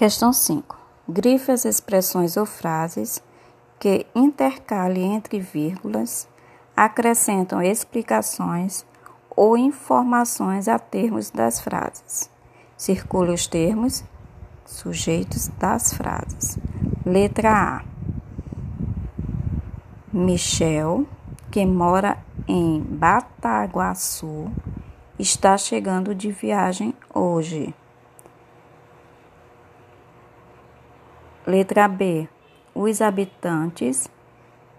Questão 5. Grife as expressões ou frases que, intercale entre vírgulas, acrescentam explicações ou informações a termos das frases. Circule os termos sujeitos das frases. Letra A. Michel, que mora em Bataguaçu, está chegando de viagem hoje. Letra B. Os habitantes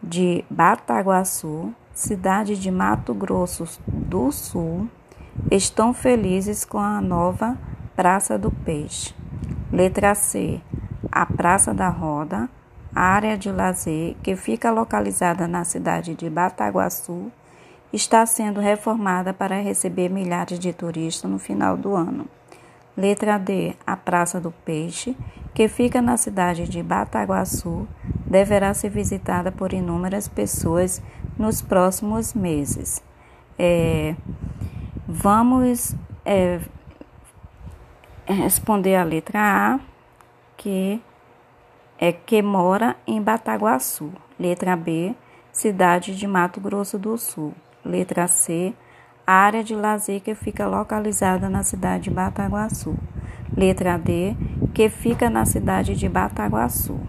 de Bataguaçu, cidade de Mato Grosso do Sul, estão felizes com a nova Praça do Peixe. Letra C. A Praça da Roda, área de lazer que fica localizada na cidade de Bataguaçu, está sendo reformada para receber milhares de turistas no final do ano. Letra D. A Praça do Peixe, que fica na cidade de Bataguaçu, deverá ser visitada por inúmeras pessoas nos próximos meses. É, vamos é, responder a letra A, que é que mora em Bataguaçu. Letra B, cidade de Mato Grosso do Sul. Letra C, área de lazer que fica localizada na cidade de Bataguaçu. Letra D, que fica na cidade de Bataguaçu.